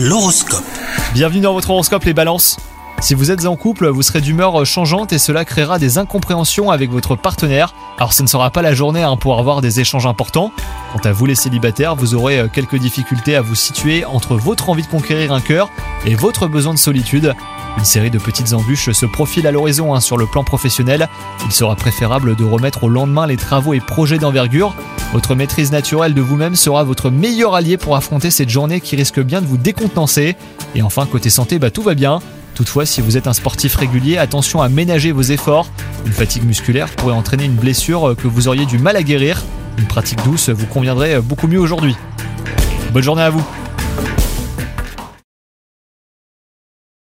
L'horoscope. Bienvenue dans votre horoscope les balances. Si vous êtes en couple, vous serez d'humeur changeante et cela créera des incompréhensions avec votre partenaire. Alors ce ne sera pas la journée hein, pour avoir des échanges importants. Quant à vous les célibataires, vous aurez euh, quelques difficultés à vous situer entre votre envie de conquérir un cœur et votre besoin de solitude. Une série de petites embûches se profile à l'horizon hein, sur le plan professionnel. Il sera préférable de remettre au lendemain les travaux et projets d'envergure. Votre maîtrise naturelle de vous-même sera votre meilleur allié pour affronter cette journée qui risque bien de vous décontenancer. Et enfin, côté santé, bah, tout va bien. Toutefois, si vous êtes un sportif régulier, attention à ménager vos efforts. Une fatigue musculaire pourrait entraîner une blessure que vous auriez du mal à guérir. Une pratique douce vous conviendrait beaucoup mieux aujourd'hui. Bonne journée à vous